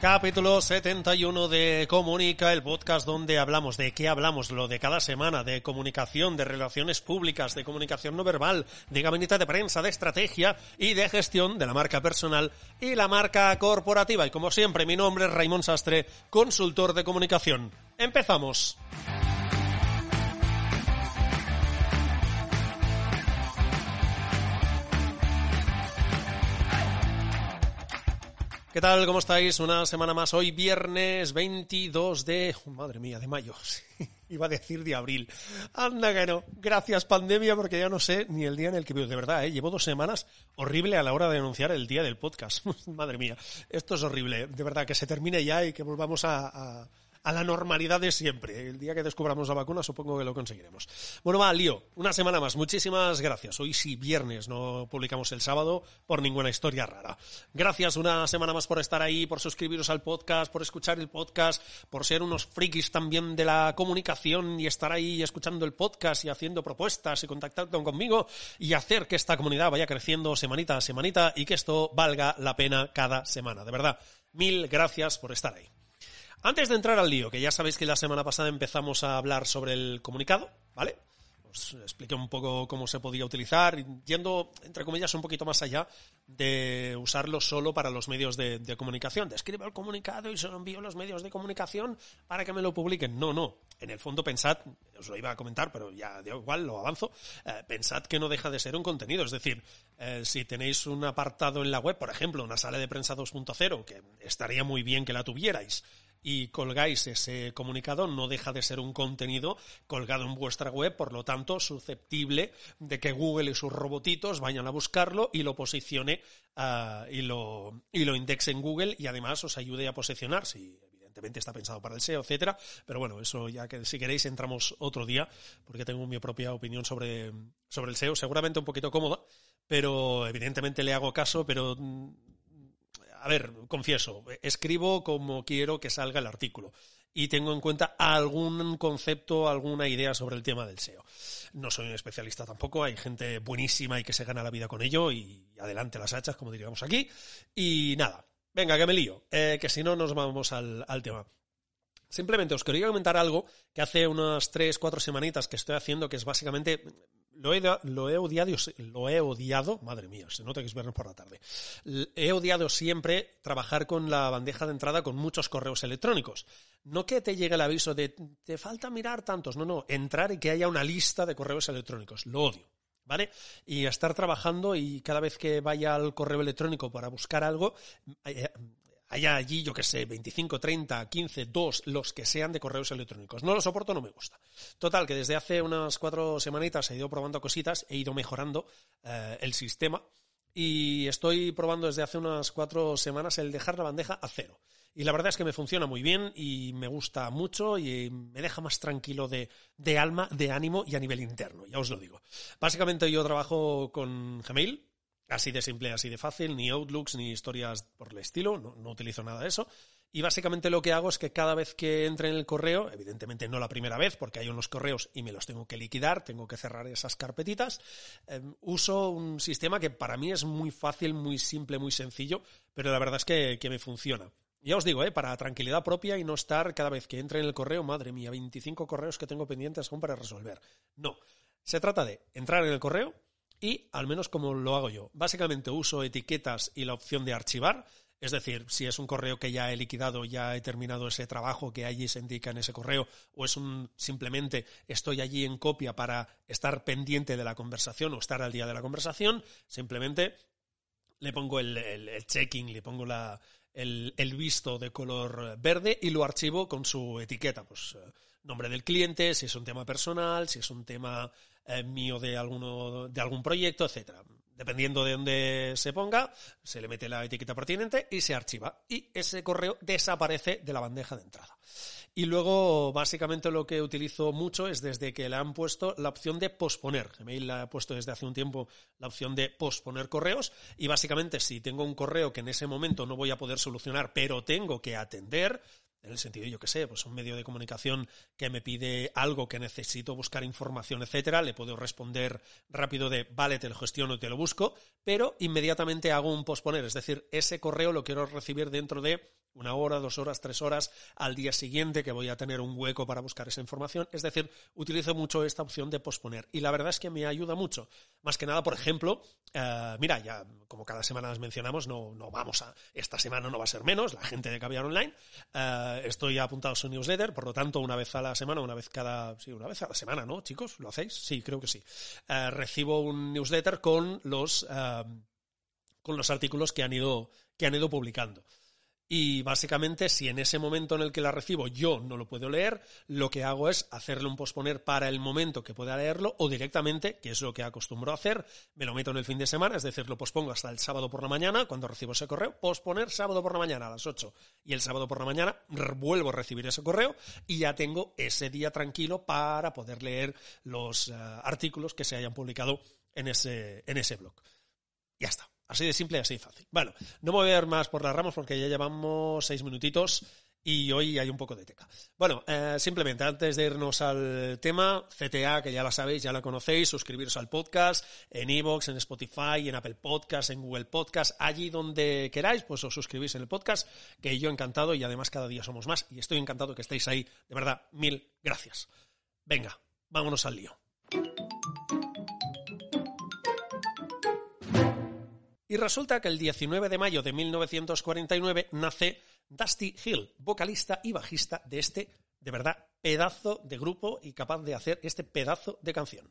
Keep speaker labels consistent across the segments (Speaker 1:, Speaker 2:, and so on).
Speaker 1: Capítulo 71 de Comunica, el podcast donde hablamos de qué hablamos, lo de cada semana, de comunicación, de relaciones públicas, de comunicación no verbal, de gabinete de prensa, de estrategia y de gestión de la marca personal y la marca corporativa. Y como siempre, mi nombre es Raymond Sastre, consultor de comunicación. Empezamos. ¿Qué tal? ¿Cómo estáis? Una semana más. Hoy viernes 22 de... madre mía, de mayo. Iba a decir de abril. Anda que no. Gracias pandemia porque ya no sé ni el día en el que vivo. De verdad, ¿eh? llevo dos semanas horrible a la hora de anunciar el día del podcast. madre mía. Esto es horrible. De verdad, que se termine ya y que volvamos a la normalidad de siempre. El día que descubramos la vacuna supongo que lo conseguiremos. Bueno, va, lío. Una semana más. Muchísimas gracias. Hoy sí, viernes, no publicamos el sábado por ninguna historia rara. Gracias una semana más por estar ahí, por suscribiros al podcast, por escuchar el podcast, por ser unos frikis también de la comunicación y estar ahí escuchando el podcast y haciendo propuestas y contactando conmigo y hacer que esta comunidad vaya creciendo semanita a semanita y que esto valga la pena cada semana. De verdad, mil gracias por estar ahí. Antes de entrar al lío, que ya sabéis que la semana pasada empezamos a hablar sobre el comunicado, ¿vale? Os expliqué un poco cómo se podía utilizar, yendo, entre comillas, un poquito más allá de usarlo solo para los medios de, comunicación. Describo el comunicado y se lo envío a los medios de comunicación para que me lo publiquen. No, no. En el fondo pensad, os lo iba a comentar, pero ya de igual lo avanzo, eh, pensad que no deja de ser un contenido. Es decir, eh, si tenéis un apartado en la web, por ejemplo, una sala de prensa 2.0, que estaría muy bien que la tuvierais, y colgáis ese comunicado, no deja de ser un contenido colgado en vuestra web, por lo tanto, susceptible de que Google y sus robotitos vayan a buscarlo y lo posicione ah, y, lo, y lo indexe en Google y además os ayude a posicionar, si evidentemente está pensado para el SEO, etcétera, pero bueno, eso ya que si queréis entramos otro día, porque tengo mi propia opinión sobre, sobre el SEO, seguramente un poquito cómoda, pero evidentemente le hago caso, pero mm, a ver, confieso, escribo como quiero que salga el artículo y tengo en cuenta algún concepto, alguna idea sobre el tema del SEO. No soy un especialista tampoco, hay gente buenísima y que se gana la vida con ello y adelante las hachas, como diríamos aquí. Y nada, venga, que me lío, eh, que si no nos vamos al, al tema. Simplemente os quería comentar algo que hace unas tres, cuatro semanitas que estoy haciendo, que es básicamente lo he, lo he odiado, lo he odiado, madre mía, se nota que es por la tarde. He odiado siempre trabajar con la bandeja de entrada con muchos correos electrónicos. No que te llegue el aviso de te falta mirar tantos, no, no, entrar y que haya una lista de correos electrónicos. Lo odio. ¿Vale? Y estar trabajando y cada vez que vaya al correo electrónico para buscar algo, eh, haya allí, yo que sé, 25, 30, 15, 2, los que sean de correos electrónicos. No lo soporto, no me gusta. Total, que desde hace unas cuatro semanitas he ido probando cositas, he ido mejorando eh, el sistema y estoy probando desde hace unas cuatro semanas el dejar la bandeja a cero. Y la verdad es que me funciona muy bien y me gusta mucho y me deja más tranquilo de, de alma, de ánimo y a nivel interno, ya os lo digo. Básicamente yo trabajo con Gmail, Así de simple, así de fácil, ni Outlooks, ni historias por el estilo, no, utilizo nada de eso. Y básicamente lo que hago es que cada vez que entre en el correo, evidentemente no la primera vez, porque hay unos correos y me los tengo que liquidar, tengo que cerrar esas carpetitas, em, uso un sistema que para mí es muy fácil, muy simple, muy sencillo, pero la verdad es que, me funciona. Ya os digo, ¿eh? para tranquilidad propia y no estar cada vez que entre en el correo, madre mía, 25 correos que tengo pendientes aún para resolver. No. Se trata de entrar en el correo, y al menos como lo hago yo. Básicamente uso etiquetas y la opción de archivar, es decir, si es un correo que ya he liquidado, ya he terminado ese trabajo que allí se indica en ese correo, o es un simplemente estoy allí en copia para estar pendiente de la conversación o estar al día de la conversación, simplemente le pongo el, el, checking, le pongo la, el, el, visto de color verde y lo archivo con su etiqueta, pues eh, nombre del cliente, si es un tema personal, si es un tema eh, mío de, alguno, de algún proyecto, etcétera. Dependiendo de dónde se ponga, se le mete la etiqueta pertinente y se archiva. Y ese correo desaparece de la bandeja de entrada. Y luego, básicamente, lo que utilizo mucho es desde que le han puesto la opción de posponer. Gmail ha puesto desde hace un tiempo la opción de posponer correos. Y básicamente, si tengo un correo que en ese momento no voy a poder solucionar, pero tengo que atender, en el sentido, yo que sé, pues un medio de comunicación que me pide algo que necesito buscar información, etcétera, le puedo responder rápido de vale, te lo gestiono y te lo busco, pero inmediatamente hago un posponer, es decir, ese correo lo quiero recibir dentro de una hora, dos horas, tres horas al día siguiente que voy a tener un hueco para buscar esa información. Es decir, utilizo mucho esta opción de posponer. Y la verdad es que me ayuda mucho. Más que nada, por ejemplo, eh, mira, ya como cada semana las mencionamos, no, no vamos a, esta semana no va a ser menos, la gente de Caviar Online. Eh, estoy apuntado a su newsletter, por lo tanto, una vez a la semana, una vez cada, sí, una vez a la semana, ¿no, chicos? ¿Lo hacéis? Sí, creo que sí. Eh, recibo un newsletter con los, con los artículos que han ido, que han ido publicando. Y básicamente, si en ese momento en el que la recibo yo no lo puedo leer, lo que hago es hacerle un posponer para el momento que pueda leerlo o directamente, que es lo que acostumbro a hacer, me lo meto en el fin de semana, es decir, lo pospongo hasta el sábado por la mañana, cuando recibo ese correo, posponer sábado por la mañana a las 8 y el sábado por la mañana vuelvo a recibir ese correo y ya tengo ese día tranquilo para poder leer los eh, artículos que se hayan publicado en ese, en ese blog. Ya está. Así de simple y así de fácil. Bueno, no me voy a ver más por las ramas porque ya llevamos seis minutitos y hoy hay un poco de teca. Bueno, eh, simplemente antes de irnos al tema, CTA, que ya la sabéis, ya la conocéis, suscribiros al podcast en Evox, en Spotify, en Apple Podcast, en Google Podcast, allí donde queráis, pues os suscribís en el podcast, que yo encantado y además cada día somos más y estoy encantado que estéis ahí. De verdad, mil gracias. Venga, vámonos al lío. Y resulta que el 19 de mayo de 1949 nace Dusty Hill, vocalista y bajista de este, de verdad, pedazo de grupo y capaz de hacer este pedazo de canción.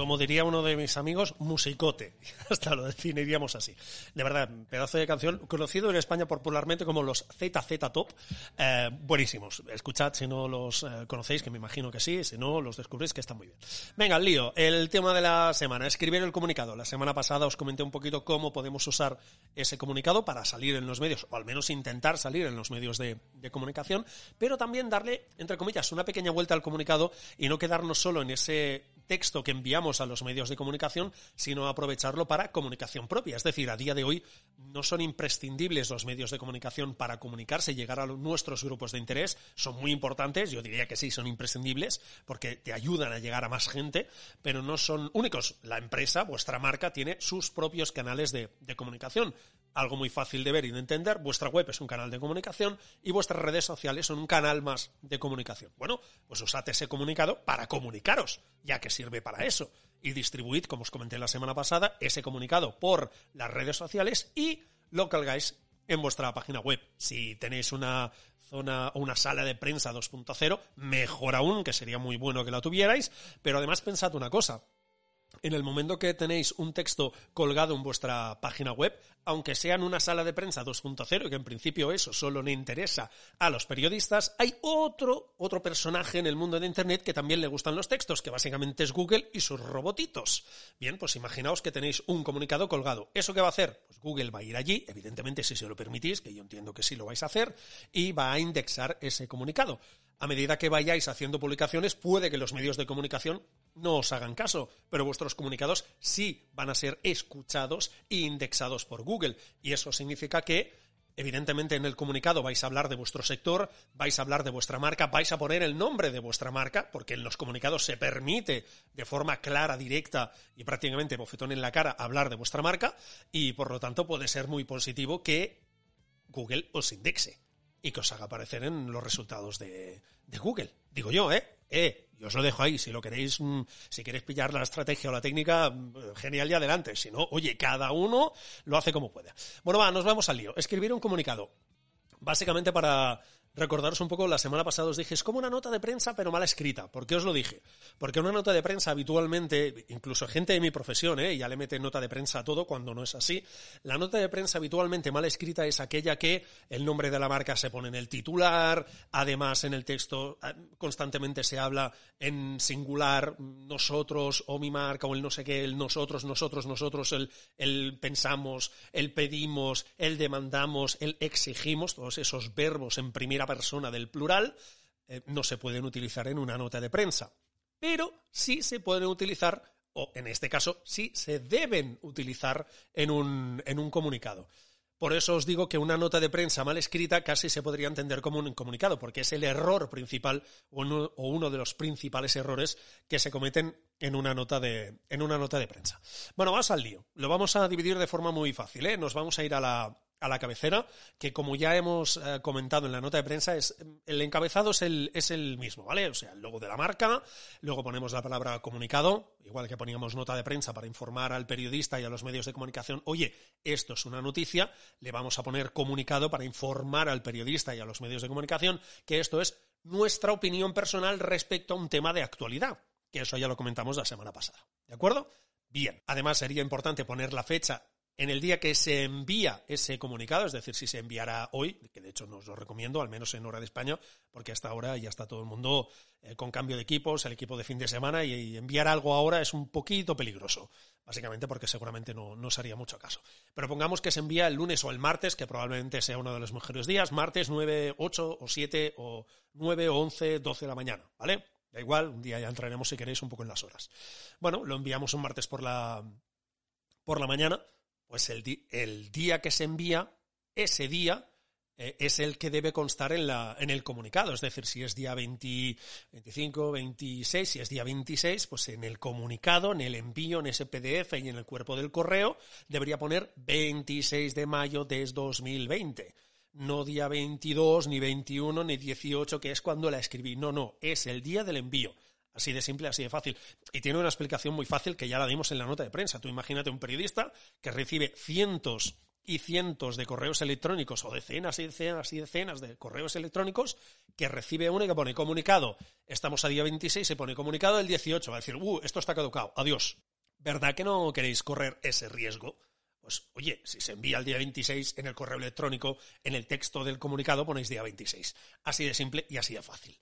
Speaker 1: Como diría uno de mis amigos, musicote. Hasta lo definiríamos así. De verdad, pedazo de canción, conocido en España popularmente como los ZZ Top. Eh, buenísimos. Escuchad si no los eh, conocéis, que me imagino que sí. Si no, los descubrís que están muy bien. Venga, el lío. El tema de la semana. Escribir el comunicado. La semana pasada os comenté un poquito cómo podemos usar ese comunicado para salir en los medios, o al menos intentar salir en los medios de, de comunicación, pero también darle, entre comillas, una pequeña vuelta al comunicado y no quedarnos solo en ese texto que enviamos a los medios de comunicación, sino aprovecharlo para comunicación propia. Es decir, a día de hoy no son imprescindibles los medios de comunicación para comunicarse y llegar a nuestros grupos de interés. Son muy importantes, yo diría que sí, son imprescindibles, porque te ayudan a llegar a más gente, pero no son únicos. La empresa, vuestra marca, tiene sus propios canales de, de comunicación algo muy fácil de ver y de entender, vuestra web es un canal de comunicación y vuestras redes sociales son un canal más de comunicación. Bueno, pues usad ese comunicado para comunicaros, ya que sirve para eso. Y distribuid, como os comenté la semana pasada, ese comunicado por las redes sociales y lo colgáis en vuestra página web. Si tenéis una zona o una sala de prensa 2.0, mejor aún, que sería muy bueno que la tuvierais, pero además pensad una cosa, en el momento que tenéis un texto colgado en vuestra página web, aunque sea en una sala de prensa 2.0, que en principio eso solo le interesa a los periodistas, hay otro, otro personaje en el mundo de Internet que también le gustan los textos, que básicamente es Google y sus robotitos. Bien, pues imaginaos que tenéis un comunicado colgado. ¿Eso qué va a hacer? Pues Google va a ir allí, evidentemente si se lo permitís, que yo entiendo que sí lo vais a hacer, y va a indexar ese comunicado a medida que vayáis haciendo publicaciones, puede que los medios de comunicación no os hagan caso, pero vuestros comunicados sí van a ser escuchados e indexados por Google. Y eso significa que, evidentemente, en el comunicado vais a hablar de vuestro sector, vais a hablar de vuestra marca, vais a poner el nombre de vuestra marca, porque en los comunicados se permite de forma clara, directa y prácticamente bofetón en la cara hablar de vuestra marca, y por lo tanto puede ser muy positivo que Google os indexe. Y que os haga aparecer en los resultados de, Google. Digo yo, ¿eh? Eh, yo os lo dejo ahí. Si lo queréis, mm, si queréis pillar la estrategia o la técnica, mm, genial y adelante. Si no, oye, cada uno lo hace como puede. Bueno, va, nos vamos al lío. Escribir un comunicado. Básicamente para recordaros un poco, la semana pasada os dije, es como una nota de prensa pero mal escrita. ¿Por qué os lo dije? Porque una nota de prensa habitualmente, incluso gente de mi profesión, ¿eh? ya le mete nota de prensa a todo cuando no es así, la nota de prensa habitualmente mal escrita es aquella que el nombre de la marca se pone en el titular, además en el texto eh, constantemente se habla en singular, nosotros o mi marca o el no sé qué, el nosotros, nosotros, nosotros, el, el pensamos, el pedimos, el demandamos, el exigimos, todos esos verbos en primera persona del plural eh, no se pueden utilizar en una nota de prensa, pero sí se pueden utilizar, o en este caso sí se deben utilizar en un, en un comunicado. Por eso os digo que una nota de prensa mal escrita casi se podría entender como un comunicado, porque es el error principal o uno, de los principales errores que se cometen en una nota de, en una nota de prensa. Bueno, vamos al lío. Lo vamos a dividir de forma muy fácil. ¿eh? Nos vamos a ir a la, a la cabecera, que como ya hemos eh, comentado en la nota de prensa, es, el encabezado es el, es el mismo, ¿vale? O sea, el logo de la marca, luego ponemos la palabra comunicado, igual que poníamos nota de prensa para informar al periodista y a los medios de comunicación, oye, esto es una noticia, le vamos a poner comunicado para informar al periodista y a los medios de comunicación que esto es nuestra opinión personal respecto a un tema de actualidad, que eso ya lo comentamos la semana pasada, ¿de acuerdo? Bien, además sería importante poner la fecha en el día que se envía ese comunicado, es decir, si se enviará hoy, que de hecho nos lo recomiendo, al menos en hora de España, porque hasta ahora ya está todo el mundo eh, con cambio de equipos, el equipo de fin de semana, y, enviar algo ahora es un poquito peligroso, básicamente porque seguramente no, no se haría mucho caso. Pero pongamos que se envía el lunes o el martes, que probablemente sea uno de los mejores días, martes 9, 8 o 7 o 9 o 11, 12 de la mañana, ¿vale? Da igual, un día ya entraremos si queréis un poco en las horas. Bueno, lo enviamos un martes por la, por la mañana pues el, día que se envía, ese día eh, es el que debe constar en, la, en el comunicado. Es decir, si es día 25, 26, si es día 26, pues en el comunicado, en el envío, en ese PDF y en el cuerpo del correo, debería poner 26 de mayo de 2020. No día 22, ni 21, ni 18, que es cuando la escribí. No, no, es el día del envío. Así de simple, así de fácil. Y tiene una explicación muy fácil que ya la dimos en la nota de prensa. Tú imagínate un periodista que recibe cientos y cientos de correos electrónicos o decenas y decenas y decenas de correos electrónicos que recibe uno y que pone comunicado. Estamos a día 26, se pone comunicado el 18. Va a decir, uh, esto está caducado, adiós. ¿Verdad que no queréis correr ese riesgo? Pues oye, si se envía el día 26 en el correo electrónico, en el texto del comunicado ponéis día 26. Así de simple y así de fácil.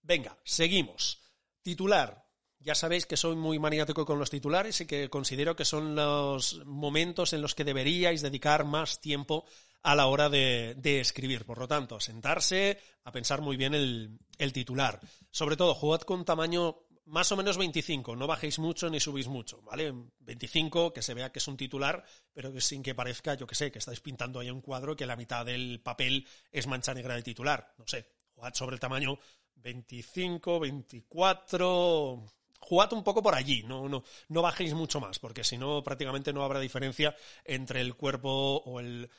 Speaker 1: Venga, seguimos. Titular. Ya sabéis que soy muy maniático con los titulares y que considero que son los momentos en los que deberíais dedicar más tiempo a la hora de, escribir. Por lo tanto, sentarse a pensar muy bien el, titular. Sobre todo, jugad con tamaño más o menos 25, no bajéis mucho ni subís mucho, ¿vale? 25, que se vea que es un titular, pero que sin que parezca, yo que sé, que estáis pintando ahí un cuadro que la mitad del papel es mancha negra de titular. No sé, jugad sobre el tamaño 25, 24. Jugad un poco por allí, no, no, no bajéis mucho más, porque si no, prácticamente no habrá diferencia entre el cuerpo o el,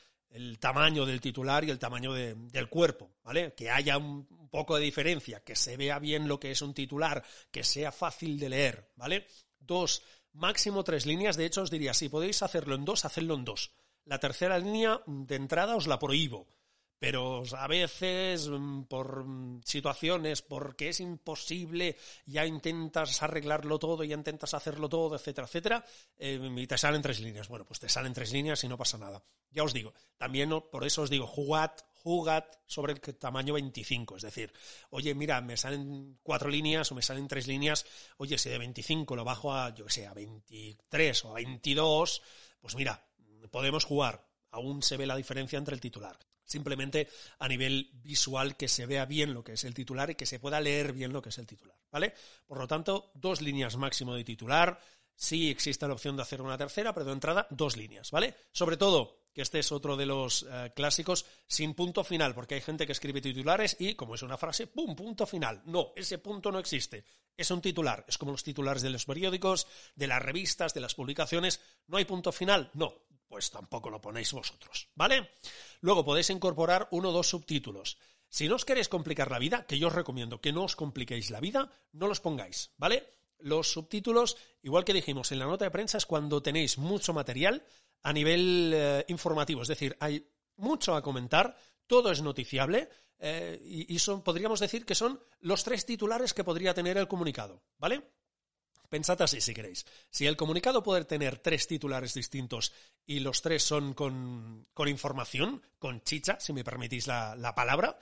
Speaker 1: tamaño del titular y el tamaño del cuerpo, ¿vale? Que haya un, poco de diferencia, que se vea bien lo que es un titular, que sea fácil de leer, ¿vale? Dos, máximo tres líneas, de hecho os diría, si podéis hacerlo en dos, hacedlo en dos. La tercera línea de entrada os la prohíbo pero a veces mm, por mm, situaciones, porque es imposible, ya intentas arreglarlo todo, ya intentas hacerlo todo, etcétera, etcétera, eh, y te salen tres líneas. Bueno, pues te salen tres líneas y no pasa nada. Ya os digo, también por eso os digo, jugad, jugad sobre el tamaño 25. Es decir, oye, mira, me salen cuatro líneas o me salen tres líneas, oye, si de 25 lo bajo a, yo que sé, a 23 o a 22, pues mira, podemos jugar. Aún se ve la diferencia entre el titular simplemente a nivel visual que se vea bien lo que es el titular y que se pueda leer bien lo que es el titular, ¿vale? Por lo tanto, dos líneas máximo de titular, sí existe la opción de hacer una tercera, pero de entrada dos líneas, ¿vale? Sobre todo, que este es otro de los eh, clásicos, sin punto final, porque hay gente que escribe titulares y, como es una frase, ¡pum! punto final. No, ese punto no existe. Es un titular. Es como los titulares de los periódicos, de las revistas, de las publicaciones. ¿No hay punto final? No pues tampoco lo ponéis vosotros, ¿vale? Luego podéis incorporar uno o dos subtítulos. Si no os queréis complicar la vida, que yo os recomiendo que no os compliquéis la vida, no los pongáis, ¿vale? Los subtítulos, igual que dijimos en la nota de prensa, es cuando tenéis mucho material a nivel eh, informativo, es decir, hay mucho a comentar, todo es noticiable eh, y, y son, podríamos decir que son los tres titulares que podría tener el comunicado, ¿vale? Pensad así si queréis. Si el comunicado puede tener tres titulares distintos y los tres son con, con información, con chicha, si me permitís la, la palabra,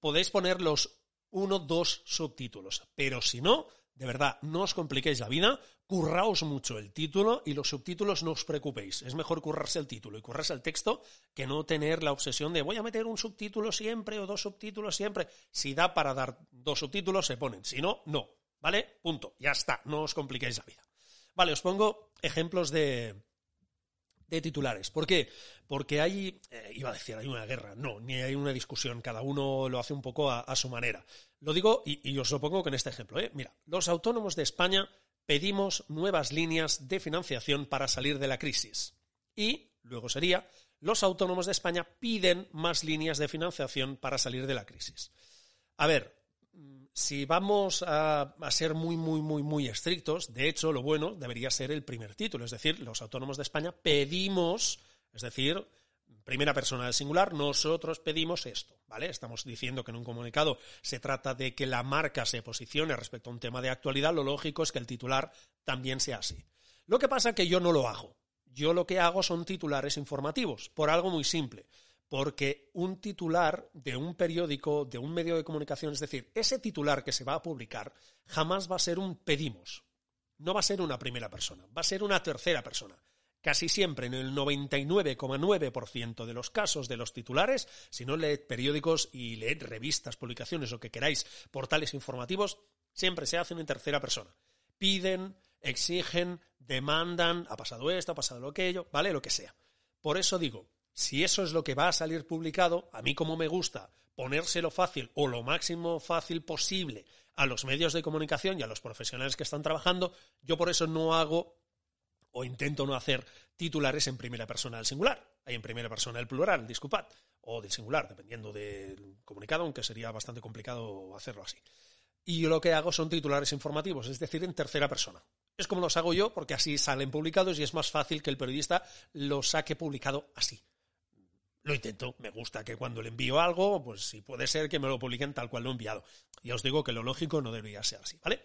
Speaker 1: podéis poner los uno, dos subtítulos. Pero si no, de verdad, no os compliquéis la vida, curraos mucho el título y los subtítulos no os preocupéis. Es mejor currarse el título y currarse el texto que no tener la obsesión de voy a meter un subtítulo siempre o dos subtítulos siempre. Si da para dar dos subtítulos, se ponen. Si no, no. ¿Vale? Punto. Ya está. No os compliquéis la vida. Vale, os pongo ejemplos de, de titulares. ¿Por qué? Porque hay, eh, iba a decir, hay una guerra, no, ni hay una discusión, cada uno lo hace un poco a, su manera. Lo digo y, y, os lo pongo con este ejemplo. ¿eh? Mira, los autónomos de España pedimos nuevas líneas de financiación para salir de la crisis. Y luego sería, los autónomos de España piden más líneas de financiación para salir de la crisis. A ver, si vamos a, ser muy, muy, muy, muy estrictos, de hecho, lo bueno debería ser el primer título, es decir, los autónomos de España pedimos, es decir, primera persona del singular, nosotros pedimos esto, ¿vale? Estamos diciendo que en un comunicado se trata de que la marca se posicione respecto a un tema de actualidad, lo lógico es que el titular también sea así. Lo que pasa es que yo no lo hago. Yo lo que hago son titulares informativos, por algo muy simple porque un titular de un periódico, de un medio de comunicación, es decir, ese titular que se va a publicar, jamás va a ser un pedimos. No va a ser una primera persona, va a ser una tercera persona. Casi siempre, en el 99,9% de los casos de los titulares, si no leed periódicos y leed revistas, publicaciones o que queráis, portales informativos, siempre se hacen en tercera persona. Piden, exigen, demandan, ha pasado esto, ha pasado aquello, ¿vale? Lo que sea. Por eso digo, si eso es lo que va a salir publicado, a mí como me gusta ponérselo fácil o lo máximo fácil posible a los medios de comunicación y a los profesionales que están trabajando, yo por eso no hago o intento no hacer titulares en primera persona del singular. Hay en primera persona el plural, disculpad, o del singular, dependiendo del comunicado, aunque sería bastante complicado hacerlo así. Y yo lo que hago son titulares informativos, es decir, en tercera persona. Es como los hago yo, porque así salen publicados y es más fácil que el periodista los saque publicado así lo intento. Me gusta que cuando le envío algo, pues si puede ser que me lo publiquen tal cual lo he enviado. Ya os digo que lo lógico no debería ser así, ¿vale?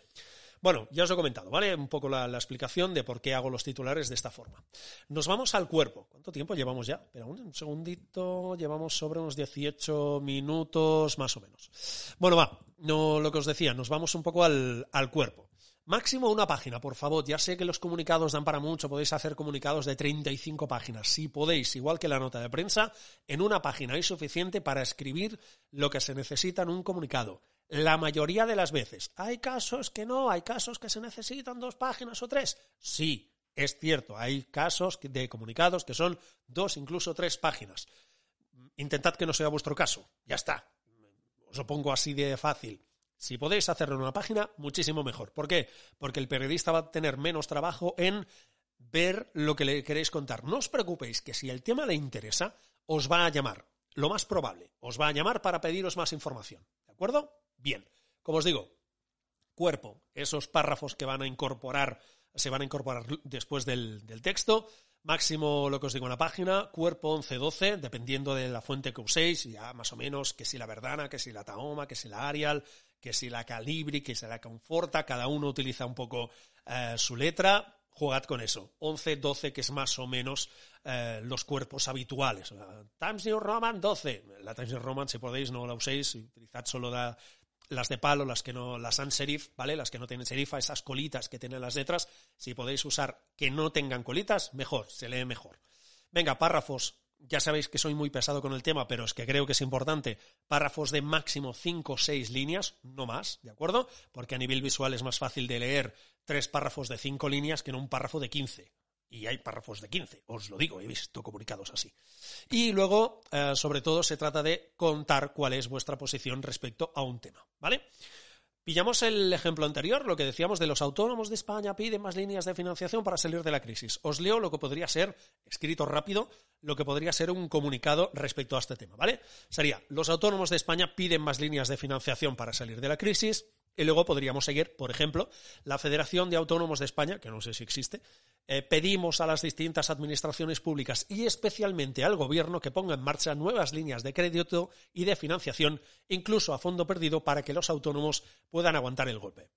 Speaker 1: Bueno, ya os he comentado, ¿vale? Un poco la, explicación de por qué hago los titulares de esta forma. Nos vamos al cuerpo. ¿Cuánto tiempo llevamos ya? Pero un segundito, llevamos sobre unos 18 minutos más o menos. Bueno, va, no lo que os decía, nos vamos un poco al, al cuerpo. Máximo una página, por favor. Ya sé que los comunicados dan para mucho, podéis hacer comunicados de 35 páginas. Si podéis, igual que la nota de prensa, en una página hay suficiente para escribir lo que se necesita en un comunicado. La mayoría de las veces. Hay casos que no, hay casos que se necesitan dos páginas o tres. Sí, es cierto, hay casos de comunicados que son dos, incluso tres páginas. Intentad que no sea vuestro caso. Ya está. Os lo pongo así de fácil. Si podéis hacerlo en una página, muchísimo mejor. ¿Por qué? Porque el periodista va a tener menos trabajo en ver lo que le queréis contar. No os preocupéis que si el tema le interesa, os va a llamar. Lo más probable, os va a llamar para pediros más información. ¿De acuerdo? Bien. Como os digo, cuerpo, esos párrafos que van a incorporar, se van a incorporar después del, texto. Máximo, lo que os digo en la página, cuerpo 11-12, dependiendo de la fuente que uséis, ya más o menos, que si la Verdana, que si la Tahoma, que si la Arial, que si la Calibri, que si la Conforta, cada uno utiliza un poco eh, su letra, jugad con eso. 11, 12, que es más o menos eh, los cuerpos habituales. Times New Roman 12. La Times New Roman, si podéis, no la uséis, utilizad solo la, las de palo, las que no, las sans serif, ¿vale? Las que no tienen serifa, esas colitas que tienen las letras. Si podéis usar que no tengan colitas, mejor, se lee mejor. Venga, párrafos ya sabéis que soy muy pesado con el tema, pero es que creo que es importante, párrafos de máximo 5 o 6 líneas, no más, ¿de acuerdo? Porque a nivel visual es más fácil de leer tres párrafos de 5 líneas que no un párrafo de 15. Y hay párrafos de 15, os lo digo, he visto comunicados así. Y luego, eh, sobre todo, se trata de contar cuál es vuestra posición respecto a un tema, ¿vale? Pillamos el ejemplo anterior, lo que decíamos de los autónomos de España piden más líneas de financiación para salir de la crisis. Os leo lo que podría ser, escrito rápido, lo que podría ser un comunicado respecto a este tema, ¿vale? Sería, los autónomos de España piden más líneas de financiación para salir de la crisis, y luego podríamos seguir, por ejemplo, la Federación de Autónomos de España, que no sé si existe, eh, pedimos a las distintas administraciones públicas y especialmente al Gobierno que ponga en marcha nuevas líneas de crédito y de financiación, incluso a fondo perdido, para que los autónomos puedan aguantar el golpe.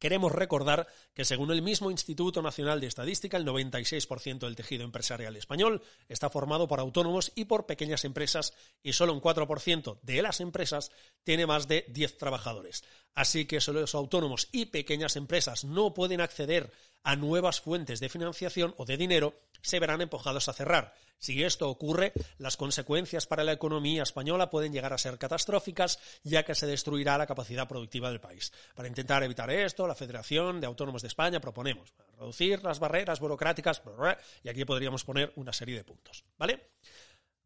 Speaker 1: Queremos recordar que según el mismo Instituto Nacional de Estadística, el 96% del tejido empresarial español está formado por autónomos y por pequeñas empresas y solo un 4% de las empresas tiene más de 10 trabajadores. Así que solo los autónomos y pequeñas empresas no pueden acceder a nuevas fuentes de financiación o de dinero, se verán empujados a cerrar. Si esto ocurre, las consecuencias para la economía española pueden llegar a ser catastróficas, ya que se destruirá la capacidad productiva del país. Para intentar evitar esto, la Federación de Autónomos de España proponemos reducir las barreras burocráticas, y aquí podríamos poner una serie de puntos. ¿Vale?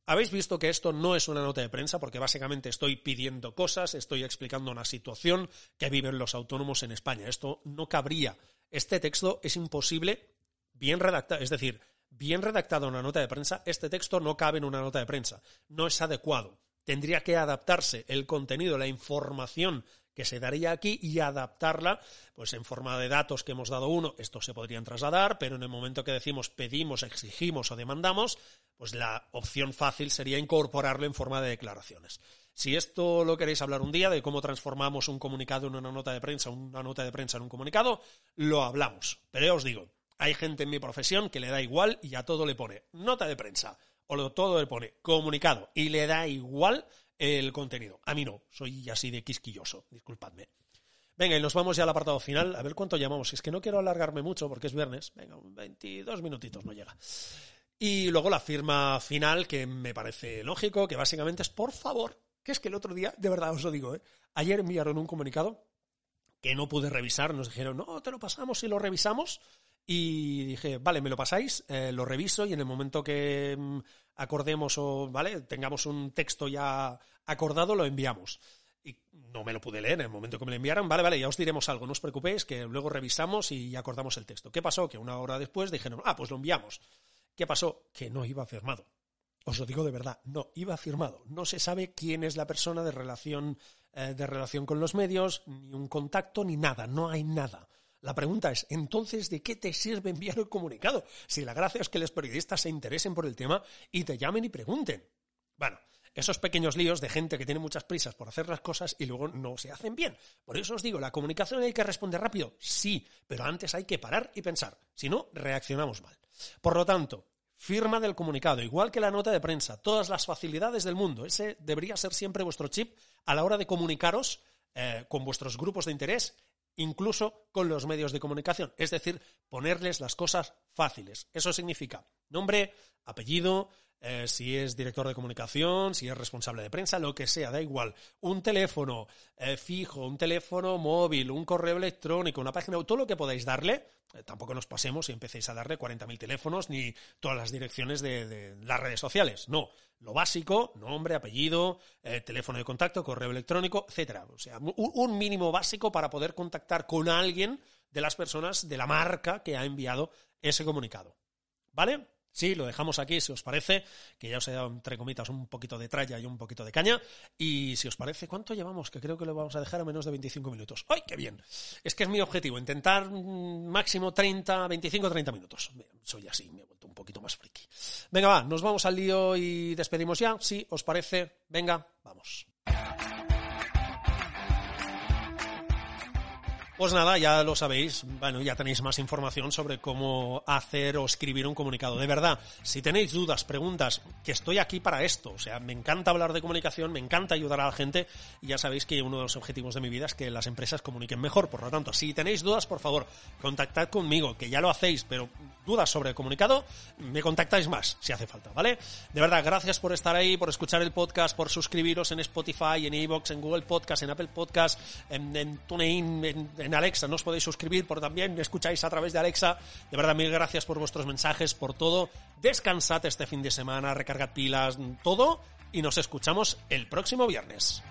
Speaker 1: Habéis visto que esto no es una nota de prensa porque básicamente estoy pidiendo cosas, estoy explicando una situación que viven los autónomos en España. Esto no cabría. Este texto es imposible bien redactado, es decir, bien redactado una nota de prensa, este texto no cabe en una nota de prensa, no es adecuado. Tendría que adaptarse el contenido, la información que se daría aquí y adaptarla, pues en forma de datos que hemos dado uno, estos se podrían trasladar, pero en el momento que decimos pedimos, exigimos o demandamos, pues la opción fácil sería incorporarlo en forma de declaraciones. Si esto lo queréis hablar un día de cómo transformamos un comunicado en una nota de prensa, una nota de prensa en un comunicado, lo hablamos. Pero ya os digo, hay gente en mi profesión que le da igual y a todo le pone nota de prensa o todo le pone comunicado y le da igual el contenido. A mí no, soy así de quisquilloso, disculpadme. Venga, y nos vamos ya al apartado final. A ver cuánto llamamos. Es que no quiero alargarme mucho porque es viernes. Venga, 22 minutitos no llega. Y luego la firma final, que me parece lógico, que básicamente es por favor, que es que el otro día, de verdad os lo digo, ¿eh? ayer enviaron un comunicado que no pude revisar, nos dijeron, no, te lo pasamos y lo revisamos. Y dije, vale, me lo pasáis, eh, lo reviso y en el momento que mm, acordemos o, ¿vale? Tengamos un texto ya acordado, lo enviamos. Y no me lo pude leer en el momento que me lo enviaron. Vale, vale, ya os diremos algo, no os preocupéis, que luego revisamos y acordamos el texto. ¿Qué pasó? Que una hora después dijeron, ah, pues lo enviamos. ¿Qué pasó? Que no iba firmado. Os lo digo de verdad, no iba firmado. No se sabe quién es la persona de relación, eh, de relación con los medios, ni un contacto, ni nada. No hay nada. La pregunta es, entonces, ¿de qué te sirve enviar el comunicado? Si la gracia es que los periodistas se interesen por el tema y te llamen y pregunten. Bueno, esos pequeños líos de gente que tiene muchas prisas por hacer las cosas y luego no se hacen bien. Por eso os digo, la comunicación hay que responder rápido, sí, pero antes hay que parar y pensar, si no, reaccionamos mal. Por lo tanto, firma del comunicado, igual que la nota de prensa, todas las facilidades del mundo, ese debería ser siempre vuestro chip a la hora de comunicaros eh, con vuestros grupos de interés incluso con los medios de comunicación, es decir, ponerles las cosas fáciles. Eso significa nombre, apellido, eh, si es director de comunicación, si es responsable de prensa, lo que sea, da igual. Un teléfono eh, fijo, un teléfono móvil, un correo electrónico, una página todo lo que podáis darle. Eh, tampoco nos pasemos y empecéis a darle 40.000 teléfonos ni todas las direcciones de, las redes sociales. No, lo básico, nombre, apellido, teléfono de contacto, correo electrónico, etcétera. O sea, un mínimo básico para poder contactar con alguien de las personas de la marca que ha enviado ese comunicado. ¿Vale? Sí, lo dejamos aquí, si os parece, que ya os he dado, entre comitas, un poquito de tralla y un poquito de caña. Y si os parece, ¿cuánto llevamos? Que creo que lo vamos a dejar a menos de 25 minutos. ¡Ay, qué bien! Es que es mi objetivo, intentar mm, máximo 30, 25, 30 minutos. Soy así, me he vuelto un poquito más friki. Venga, va, nos vamos al lío y despedimos ya. Si os parece, venga, vamos. Pues nada, ya lo sabéis, bueno, ya tenéis más información sobre cómo hacer o escribir un comunicado. De verdad, si tenéis dudas, preguntas, que estoy aquí para esto. O sea, me encanta hablar de comunicación, me encanta ayudar a la gente y ya sabéis que uno de los objetivos de mi vida es que las empresas comuniquen mejor. Por lo tanto, si tenéis dudas, por favor, contactad conmigo, que ya lo hacéis, pero dudas sobre el comunicado, me contactáis más si hace falta, ¿vale? De verdad, gracias por estar ahí, por escuchar el podcast, por suscribiros en Spotify, en Evox, en Google Podcast, en Apple Podcast, en, TuneIn, en en Alexa no os podéis suscribir, pero también escucháis a través de Alexa. De verdad, mil gracias por vuestros mensajes, por todo. Descansad este fin de semana, recargad pilas, todo. Y nos escuchamos el próximo viernes.